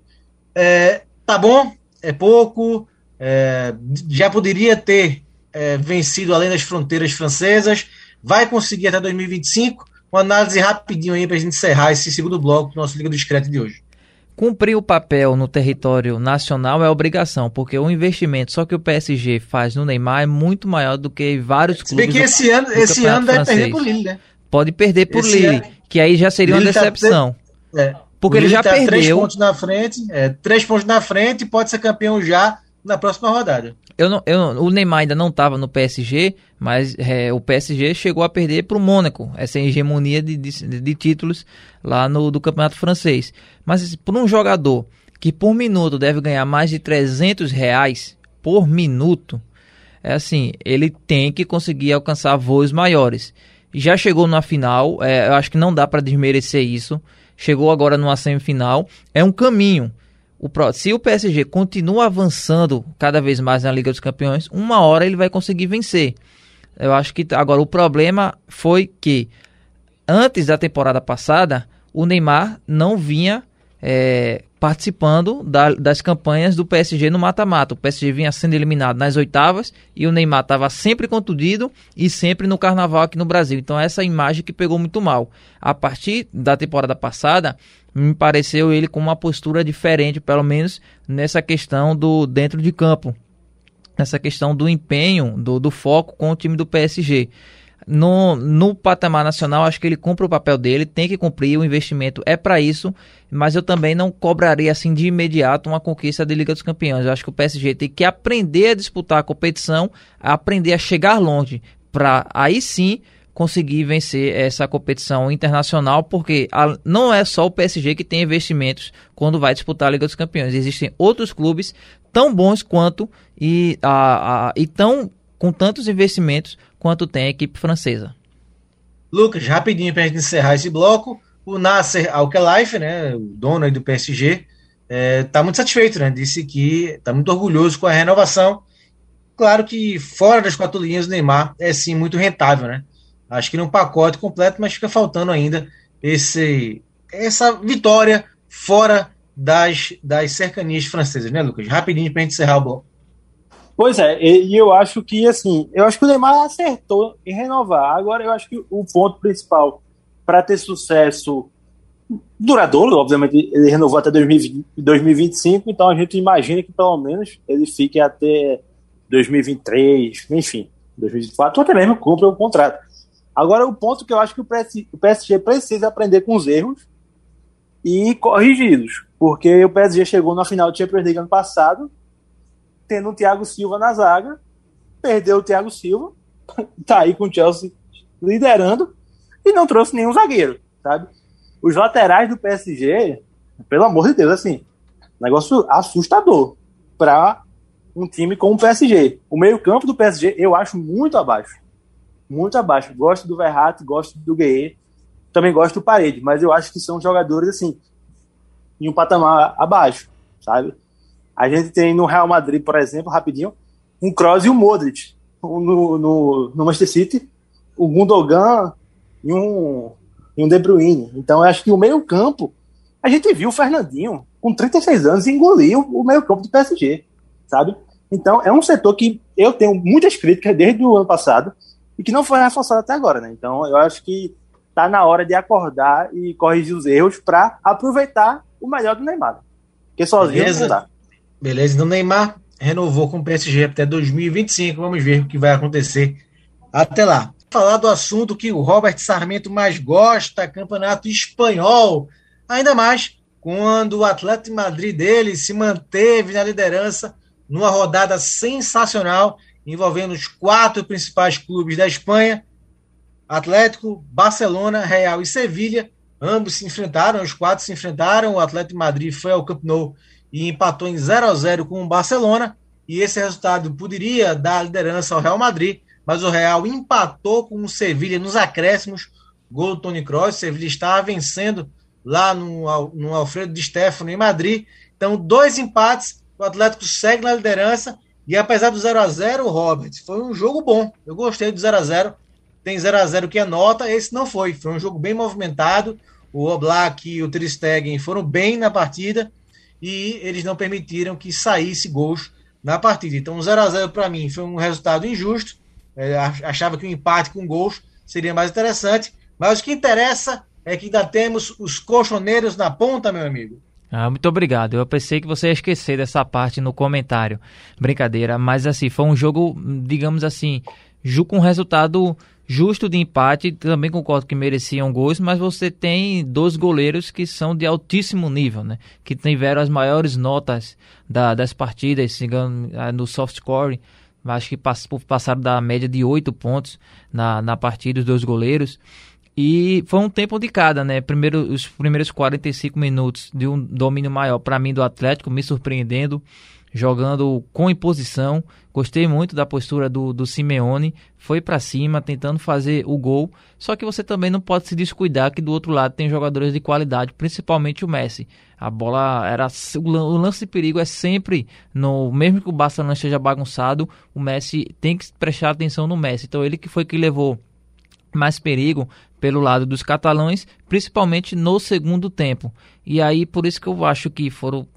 É, tá bom? É pouco? É, já poderia ter é, vencido além das fronteiras francesas? Vai conseguir até 2025? Uma análise rapidinho aí para a gente encerrar esse segundo bloco do nosso Liga do Discreto de hoje. Cumprir o papel no território nacional é obrigação, porque o investimento só que o PSG faz no Neymar é muito maior do que vários Se bem clubes. que do- esse ano, esse ano deve perder por Lille, né? Pode perder por Esse Lille, ano- que aí já seria uma Lille tá- decepção. É. Porque ele já tá Três perdeu. pontos na frente, é, três pontos na frente pode ser campeão já na próxima rodada. Eu não, eu, o Neymar ainda não estava no PSG, mas é, o PSG chegou a perder para o Mônaco, essa hegemonia de, de, de títulos lá no do campeonato francês. Mas assim, por um jogador que por minuto deve ganhar mais de 300 reais por minuto, é assim, ele tem que conseguir alcançar voos maiores. Já chegou na final, é, eu acho que não dá para desmerecer isso. Chegou agora numa semifinal, é um caminho. O se o PSG continua avançando cada vez mais na Liga dos Campeões, uma hora ele vai conseguir vencer. Eu acho que agora o problema foi que antes da temporada passada o Neymar não vinha é, participando da- das campanhas do PSG no mata-mata. O PSG vinha sendo eliminado nas oitavas e o Neymar estava sempre contundido e sempre no carnaval aqui no Brasil. Então essa imagem que pegou muito mal. A partir da temporada passada, me pareceu ele com uma postura diferente, pelo menos nessa questão do dentro de campo. Nessa questão do empenho, do, do foco com o time do PSG. No, no patamar nacional, acho que ele cumpre o papel dele, tem que cumprir, o investimento é para isso, mas eu também não cobraria assim de imediato uma conquista de Liga dos Campeões. Eu acho que o PSG tem que aprender a disputar a competição, aprender a chegar longe, para aí sim conseguir vencer essa competição internacional, porque a- não é só o PSG que tem investimentos quando vai disputar a Liga dos Campeões. Existem outros clubes tão bons quanto e, a, a, e tão com tantos investimentos quanto tem a equipe francesa. Lucas, rapidinho para a gente encerrar esse bloco, o Nasser Al-Khelaifi, né, o dono do PSG, está muito satisfeito, né? Disse que está muito orgulhoso com a renovação. Claro que fora das quatro linhas, o Neymar é sim muito rentável, né? Acho que num pacote completo, mas fica faltando ainda esse, essa vitória fora das, das cercanias francesas, né, Lucas? Rapidinho para gente encerrar o bloco. Pois é, e eu acho que assim, eu acho que o Neymar acertou em renovar. Agora eu acho que o ponto principal para ter sucesso duradouro, obviamente ele renovou até 2020, 2025, então a gente imagina que pelo menos ele fique até 2023, enfim, 2024, ou até mesmo cumpra o contrato. Agora o ponto que eu acho que o PS o PSG precisa aprender com os erros e corrigi-los, porque o PSG chegou na final do Champions League ano passado, tendo o Thiago Silva na zaga, perdeu o Thiago Silva, <laughs> tá aí com o Chelsea liderando e não trouxe nenhum zagueiro, sabe? Os laterais do PSG, pelo amor de Deus, assim, negócio assustador para um time como o PSG. O meio-campo do PSG eu acho muito abaixo. Muito abaixo. Gosto do Verratti, gosto do Gueye, também gosto do Parede, mas eu acho que são jogadores assim em um patamar abaixo, sabe? A gente tem no Real Madrid, por exemplo, rapidinho, um Kroos e um Modric. No, no, no Manchester City, o Gundogan e um, e um De Bruyne. Então, eu acho que o meio-campo, a gente viu o Fernandinho, com 36 anos, engolir o, o meio-campo do PSG, sabe? Então, é um setor que eu tenho muitas críticas desde o ano passado e que não foi reforçado até agora, né? Então, eu acho que tá na hora de acordar e corrigir os erros para aproveitar o melhor do Neymar. Porque sozinho Beleza. não dá. Beleza, então Neymar renovou com o PSG até 2025. Vamos ver o que vai acontecer até lá. Falar do assunto que o Robert Sarmento mais gosta, campeonato espanhol. Ainda mais quando o Atlético de Madrid dele se manteve na liderança numa rodada sensacional envolvendo os quatro principais clubes da Espanha: Atlético, Barcelona, Real e Sevilha. Ambos se enfrentaram, os quatro se enfrentaram. O Atlético de Madrid foi ao Camp Nou e empatou em 0 a 0 com o Barcelona. E esse resultado poderia dar a liderança ao Real Madrid, mas o Real empatou com o Sevilha nos acréscimos. Gol do Tony Kroos. Sevilha estava vencendo lá no, no Alfredo de Stefano em Madrid. Então, dois empates. O Atlético segue na liderança. E apesar do 0 a 0 Robert, foi um jogo bom. Eu gostei do 0 a 0 Tem 0 a 0 que é nota, esse não foi. Foi um jogo bem movimentado. O Oblak e o Ter Stegen foram bem na partida e eles não permitiram que saísse gols na partida. Então, 0 a 0 para mim foi um resultado injusto. É, achava que um empate com gols seria mais interessante. Mas o que interessa é que ainda temos os colchoneiros na ponta, meu amigo. Ah, muito obrigado. Eu pensei que você ia esquecer dessa parte no comentário. Brincadeira, mas assim, foi um jogo, digamos assim, com um resultado justo de empate. Também concordo que mereciam gols, mas você tem dois goleiros que são de altíssimo nível, né? Que tiveram as maiores notas da, das partidas, se engano, no soft score. Acho que passaram da média de oito pontos na, na partida, os dois goleiros. E foi um tempo de cada, né? Primeiro, os primeiros 45 minutos de um domínio maior para mim do Atlético, me surpreendendo, jogando com imposição. Gostei muito da postura do, do Simeone, foi para cima, tentando fazer o gol. Só que você também não pode se descuidar que do outro lado tem jogadores de qualidade, principalmente o Messi. A bola era. O lance de perigo é sempre. no Mesmo que o Barcelona esteja bagunçado, o Messi tem que prestar atenção no Messi. Então ele que foi que levou mais perigo pelo lado dos catalães, principalmente no segundo tempo. E aí por isso que eu acho que foram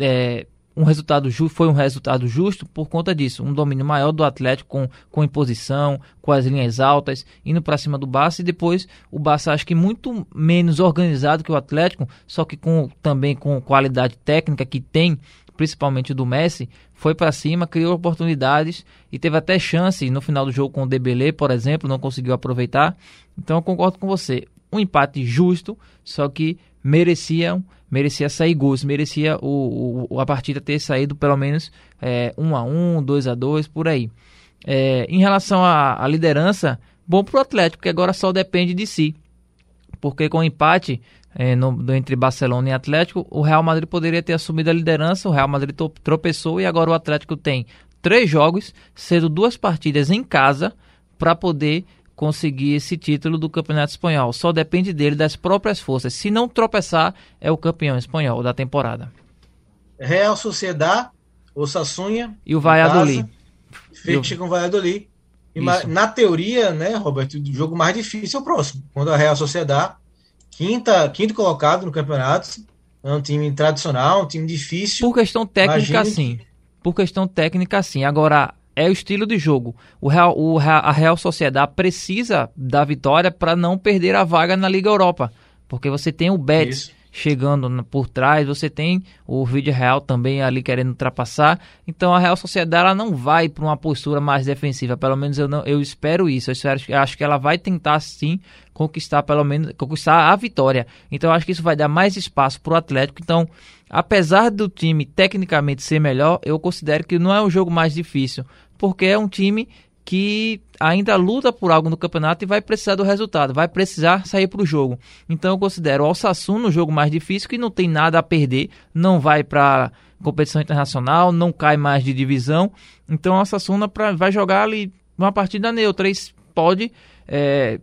é, um resultado foi um resultado justo por conta disso, um domínio maior do Atlético com, com imposição, com as linhas altas, indo para cima do Barça e depois o Barça acho que muito menos organizado que o Atlético, só que com também com qualidade técnica que tem principalmente do Messi, foi para cima, criou oportunidades e teve até chance no final do jogo com o Debele, por exemplo, não conseguiu aproveitar. Então eu concordo com você. Um empate justo, só que mereciam, merecia sair gols, merecia o, o, a partida ter saído pelo menos é, 1 a 1 2 a 2 por aí. É, em relação à, à liderança, bom para o Atlético, que agora só depende de si. Porque com o empate, é, no, entre Barcelona e Atlético, o Real Madrid poderia ter assumido a liderança, o Real Madrid tropeçou e agora o Atlético tem três jogos, sendo duas partidas em casa, para poder conseguir esse título do Campeonato Espanhol. Só depende dele, das próprias forças. Se não tropeçar, é o campeão espanhol da temporada. Real Sociedad, o Sassunha e o Valladolid. Fecha com o Valladolid. Na teoria, né, Roberto, o jogo mais difícil é o próximo. Quando a Real Sociedad quinta, quinto colocado no campeonato. É um time tradicional, um time difícil. Por questão técnica, sim. Que... Por questão técnica, sim. Agora, é o estilo de jogo. O Real, o, a Real Sociedade precisa da vitória para não perder a vaga na Liga Europa. Porque você tem o Betis, Isso chegando por trás, você tem o vídeo real também ali querendo ultrapassar. Então a Real Sociedade ela não vai para uma postura mais defensiva, pelo menos eu não, eu espero isso. Eu, espero, acho que ela vai tentar sim conquistar pelo menos conquistar a vitória. Então acho que isso vai dar mais espaço para o Atlético. Então, apesar do time tecnicamente ser melhor, eu considero que não é o jogo mais difícil, porque é um time que ainda luta por algo no campeonato e vai precisar do resultado, vai precisar sair para o jogo. Então eu considero o Alsassun o jogo mais difícil, que não tem nada a perder, não vai para competição internacional, não cai mais de divisão. Então o Alsassuna vai jogar ali uma partida neutra, pode é,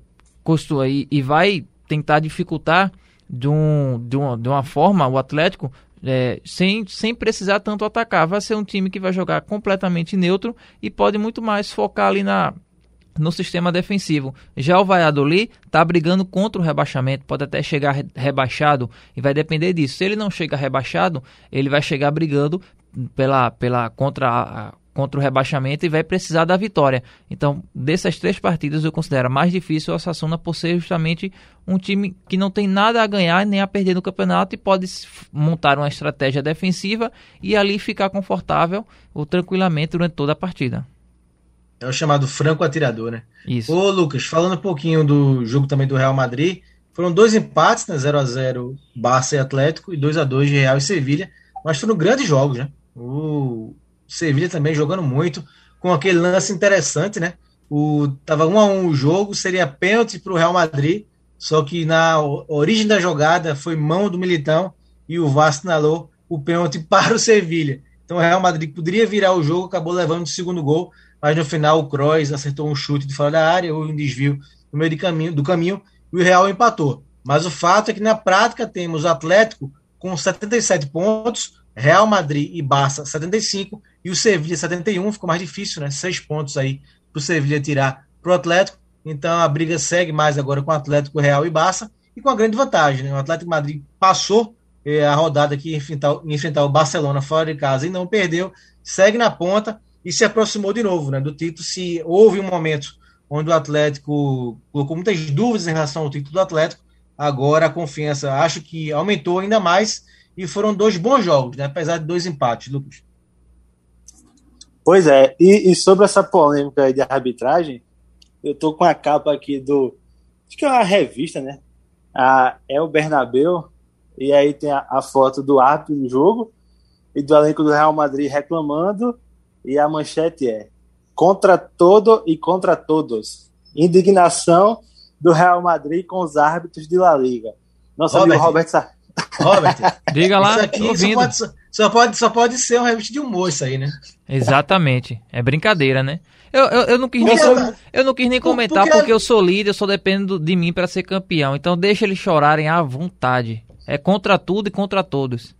e, e vai tentar dificultar de, um, de, uma, de uma forma o Atlético é, sem, sem precisar tanto atacar. Vai ser um time que vai jogar completamente neutro e pode muito mais focar ali na, no sistema defensivo. Já o Valladolid está brigando contra o rebaixamento, pode até chegar rebaixado e vai depender disso. Se ele não chega rebaixado, ele vai chegar brigando pela, pela contra a, contra o rebaixamento e vai precisar da vitória. Então, dessas três partidas, eu considero mais difícil o Osasuna por ser justamente um time que não tem nada a ganhar nem a perder no campeonato e pode montar uma estratégia defensiva e ali ficar confortável ou tranquilamente durante toda a partida. É o chamado franco atirador, né? Isso. Ô, Lucas, falando um pouquinho do jogo também do Real Madrid, foram dois empates, né? 0 a 0 Barça e Atlético e 2 a 2 de Real e Sevilha, mas foram grandes jogos, né? O Sevilha também jogando muito, com aquele lance interessante, né? O, tava 1 a 1 o jogo, seria pênalti para o Real Madrid, só que na origem da jogada foi mão do Militão e o VAR assinalou o pênalti <laughs> para o Sevilha. Então o Real Madrid poderia virar o jogo, acabou levando o segundo gol, mas no final o Kroos acertou um chute de fora da área, houve um desvio no meio de caminho, do caminho e o Real empatou. Mas o fato é que na prática temos o Atlético com 77 pontos, Real Madrid e Barça 75 e o Sevilha 71, ficou mais difícil, né? Seis pontos aí para o Sevilha tirar para o Atlético. Então a briga segue mais agora com o Atlético, Real e Barça e com a grande vantagem, né? O Atlético Madrid passou eh, a rodada aqui enfrentar, enfrentar o Barcelona fora de casa e não perdeu, segue na ponta e se aproximou de novo, né? Do título. Se houve um momento onde o Atlético colocou muitas dúvidas em relação ao título do Atlético, agora a confiança acho que aumentou ainda mais e foram dois bons jogos, né? apesar de dois empates, Lucas. Pois é, e, e sobre essa polêmica de arbitragem, eu tô com a capa aqui do. Acho que é uma revista, né? A é o Bernabeu, e aí tem a, a foto do árbitro do jogo e do elenco do Real Madrid reclamando, e a manchete é contra todo e contra todos. Indignação do Real Madrid com os árbitros de La Liga. Nosso Robert, amigo Robert Sá. Robert, <laughs> diga lá, isso aqui só pode, só, pode, só pode ser uma revista de humor isso aí, né? Exatamente. É brincadeira, né? Eu, eu, eu não quis nem, eu não quis nem comentar porque, porque eu sou líder, eu só dependo de mim para ser campeão. Então deixa eles chorarem à vontade. É contra tudo e contra todos.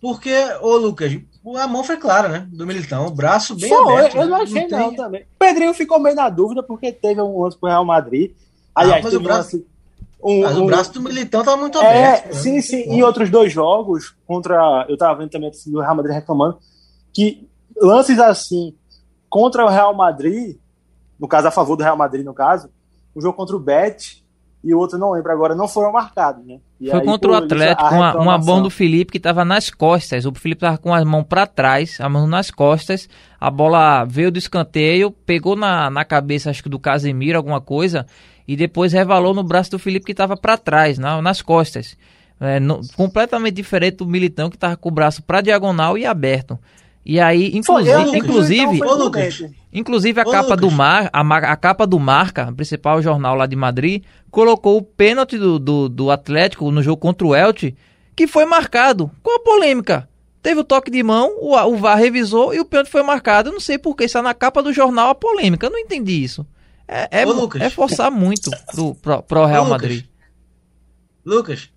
Porque, ô Lucas, a mão foi clara, né? Do Militão. O braço bem foi, aberto. Eu não achei não, não também. O Pedrinho ficou meio na dúvida porque teve um lance pro Real Madrid. Aliás, ah, mas o braço... Um um, Mas o braço do Militão tá muito é, aberto. É, sim, sim. Em outros dois jogos, contra. Eu tava vendo também o Real Madrid reclamando que lances assim contra o Real Madrid, no caso a favor do Real Madrid, no caso, o jogo contra o Bet e o outro não lembro agora, não foram marcados, né? E Foi aí, contra o Atlético, com uma, uma mão do Felipe que estava nas costas. O Felipe estava com a mão para trás, a mão nas costas. A bola veio do escanteio, pegou na, na cabeça, acho que do Casemiro, alguma coisa, e depois revalou no braço do Felipe que estava para trás, na, nas costas. É, no, completamente diferente do Militão que estava com o braço para diagonal e aberto. E aí, inclusive, inclusive, inclusive a capa do mar, a, a, capa do Marca, principal jornal lá de Madrid, colocou o pênalti do, do, do Atlético no jogo contra o Elche, que foi marcado. Qual a polêmica? Teve o toque de mão, o, o VAR revisou e o pênalti foi marcado. Eu não sei por que está na capa do jornal a polêmica. Eu não entendi isso. É, é, Ô, é forçar muito pro, pro, pro Real Ô, Madrid. Lucas.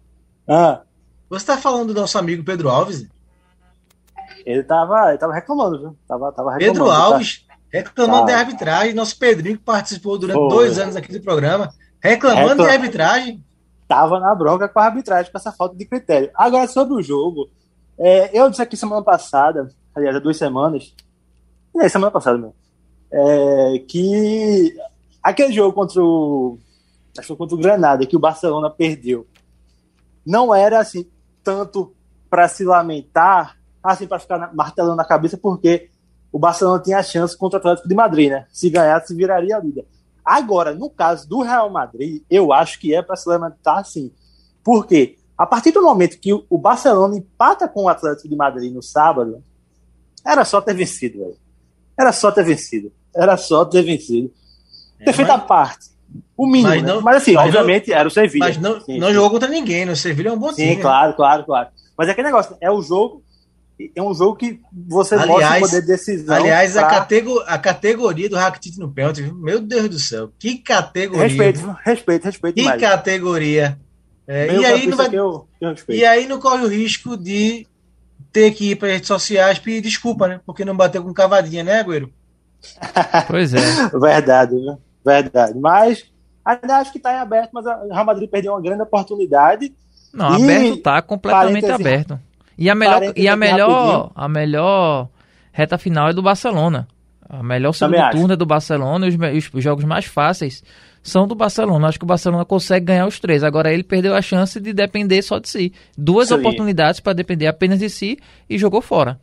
Ah. Você tá falando do nosso amigo Pedro Alves? Ele tava, ele tava reclamando, viu? Tava, tava reclamando, Pedro tá? Alves tá? reclamando de arbitragem. Nosso Pedrinho que participou durante Pô, dois anos aqui do programa, reclamando Reclam... de arbitragem. Tava na bronca com a arbitragem, com essa falta de critério. Agora, sobre o jogo, é, eu disse aqui semana passada, aliás, há duas semanas, é, semana passada mesmo, é, que Aquele jogo contra o. Acho que contra o Granada, que o Barcelona perdeu. Não era assim, tanto para se lamentar, assim, para ficar martelando na cabeça, porque o Barcelona tinha a chance contra o Atlético de Madrid, né? Se ganhasse, viraria a vida. Agora, no caso do Real Madrid, eu acho que é para se lamentar sim. Porque a partir do momento que o Barcelona empata com o Atlético de Madrid no sábado, era só ter vencido, velho. Era só ter vencido. Era só ter vencido. Ter feito a parte. O mínimo. Mas, né? não, mas assim, mas obviamente não, era o Sevilha. Mas não, sim, não sim. jogou contra ninguém, né? O Sevilha é um bom time. Sim, claro, claro, claro. Mas é aquele negócio, é o jogo. É um jogo que você aliás, mostra o poder de decisão. Aliás, pra... a, catego, a categoria do Rakitic no pênalti, meu Deus do céu, que categoria. Respeito, respeito, respeito. Que mais. categoria. É, e, aí não vai, eu, eu e aí não corre o risco de ter que ir para redes sociais pedir desculpa, né? Porque não bateu com cavadinha, né, Agüero? Pois é. <laughs> Verdade, né? Verdade. Mas ainda acho que está em aberto, mas o Real Madrid perdeu uma grande oportunidade. Não, aberto está completamente aberto. E a melhor, e a melhor, a melhor reta final é do Barcelona. A melhor Também acho. turno é do Barcelona e os, os jogos mais fáceis são do Barcelona. Acho que o Barcelona consegue ganhar os três. Agora ele perdeu a chance de depender só de si. Duas aí. oportunidades para depender apenas de si e jogou fora.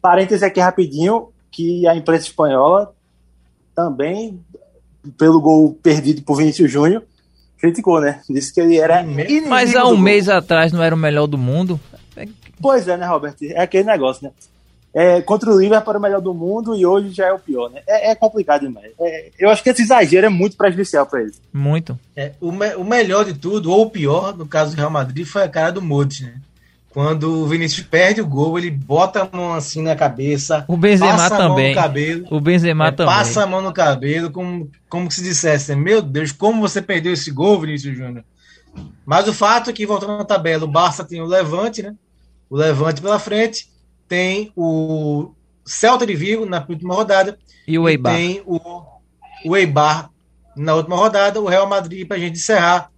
Parêntese aqui rapidinho, que a imprensa espanhola também, pelo gol perdido por Vinícius Júnior, criticou, né? Disse que ele era inimigo Mas há um gol. mês atrás não era o melhor do mundo. Pois é, né, Robert? É aquele negócio, né? É, contra o Liverpool era o melhor do mundo e hoje já é o pior, né? É, é complicado demais. É, eu acho que esse exagero é muito prejudicial para ele. Muito. É, o, me- o melhor de tudo, ou o pior, no caso do Real Madrid, foi a cara do Modric, né? Quando o Vinícius perde o gol, ele bota a mão assim na cabeça, O Benzema passa a mão também. no cabelo, O Benzema é, também. passa a mão no cabelo, como, como se dissesse, meu Deus, como você perdeu esse gol, Vinícius Júnior? Mas o fato é que, voltando na tabela, o Barça tem o Levante, né? O Levante pela frente, tem o Celta de Vigo na última rodada, E o Eibar. tem o, o Eibar na última rodada, o Real Madrid, para a gente encerrar,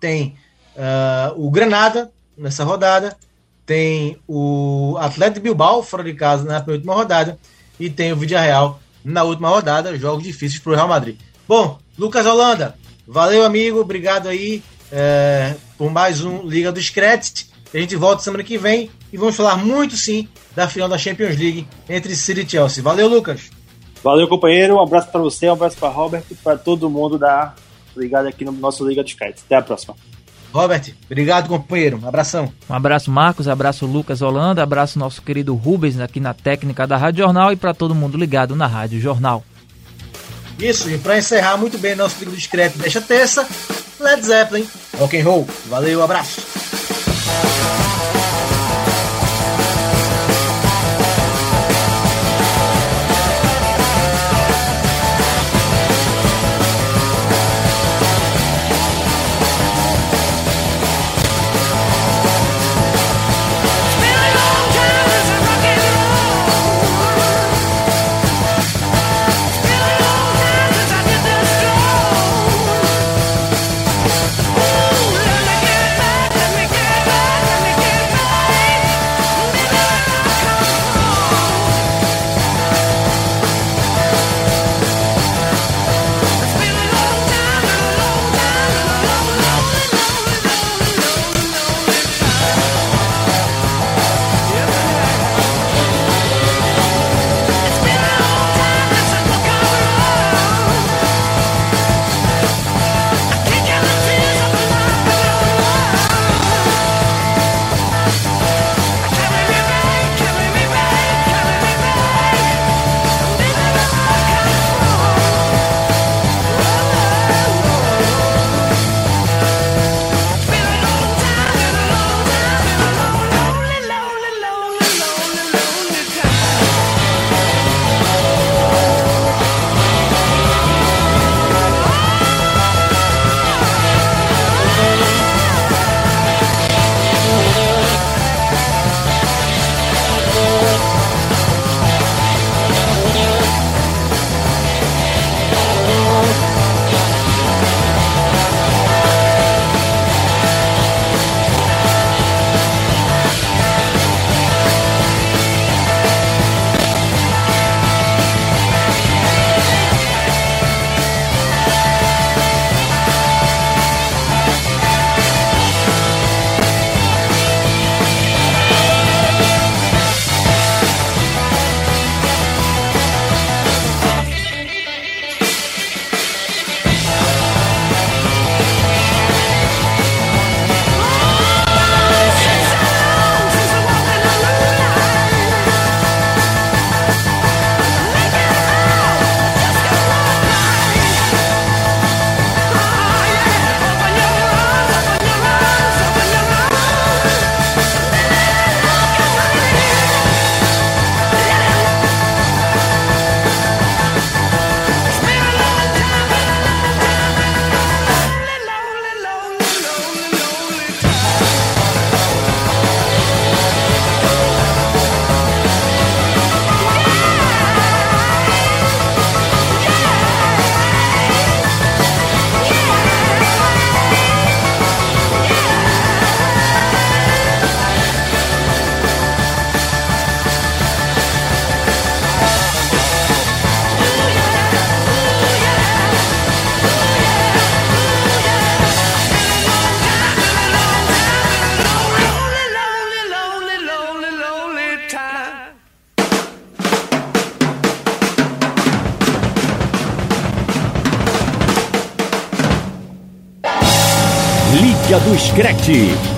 tem ah, o Granada nessa rodada, tem o Atlético Bilbao fora de casa na penúltima rodada e tem o Villarreal na última rodada, jogos difíceis para o Real Madrid. Bom, Lucas Holanda, valeu amigo, obrigado aí eh, por mais um Liga do Scratch. A gente volta semana que vem e vamos falar muito sim da final da Champions League entre City e Chelsea. Valeu, Lucas. Valeu, companheiro. Um abraço para você, um abraço para Robert e para todo mundo da ligado aqui no nosso Liga dos Kites. Até a próxima. Robert, obrigado, companheiro. Um abração. Um abraço, Marcos. Abraço, Lucas Holanda. Abraço, nosso querido Rubens, aqui na técnica da Rádio Jornal. E para todo mundo ligado na Rádio Jornal. Isso, e para encerrar muito bem nosso do Discreto desta terça, Led Zeppelin, rock and roll. Valeu, abraço. Liga do Screte.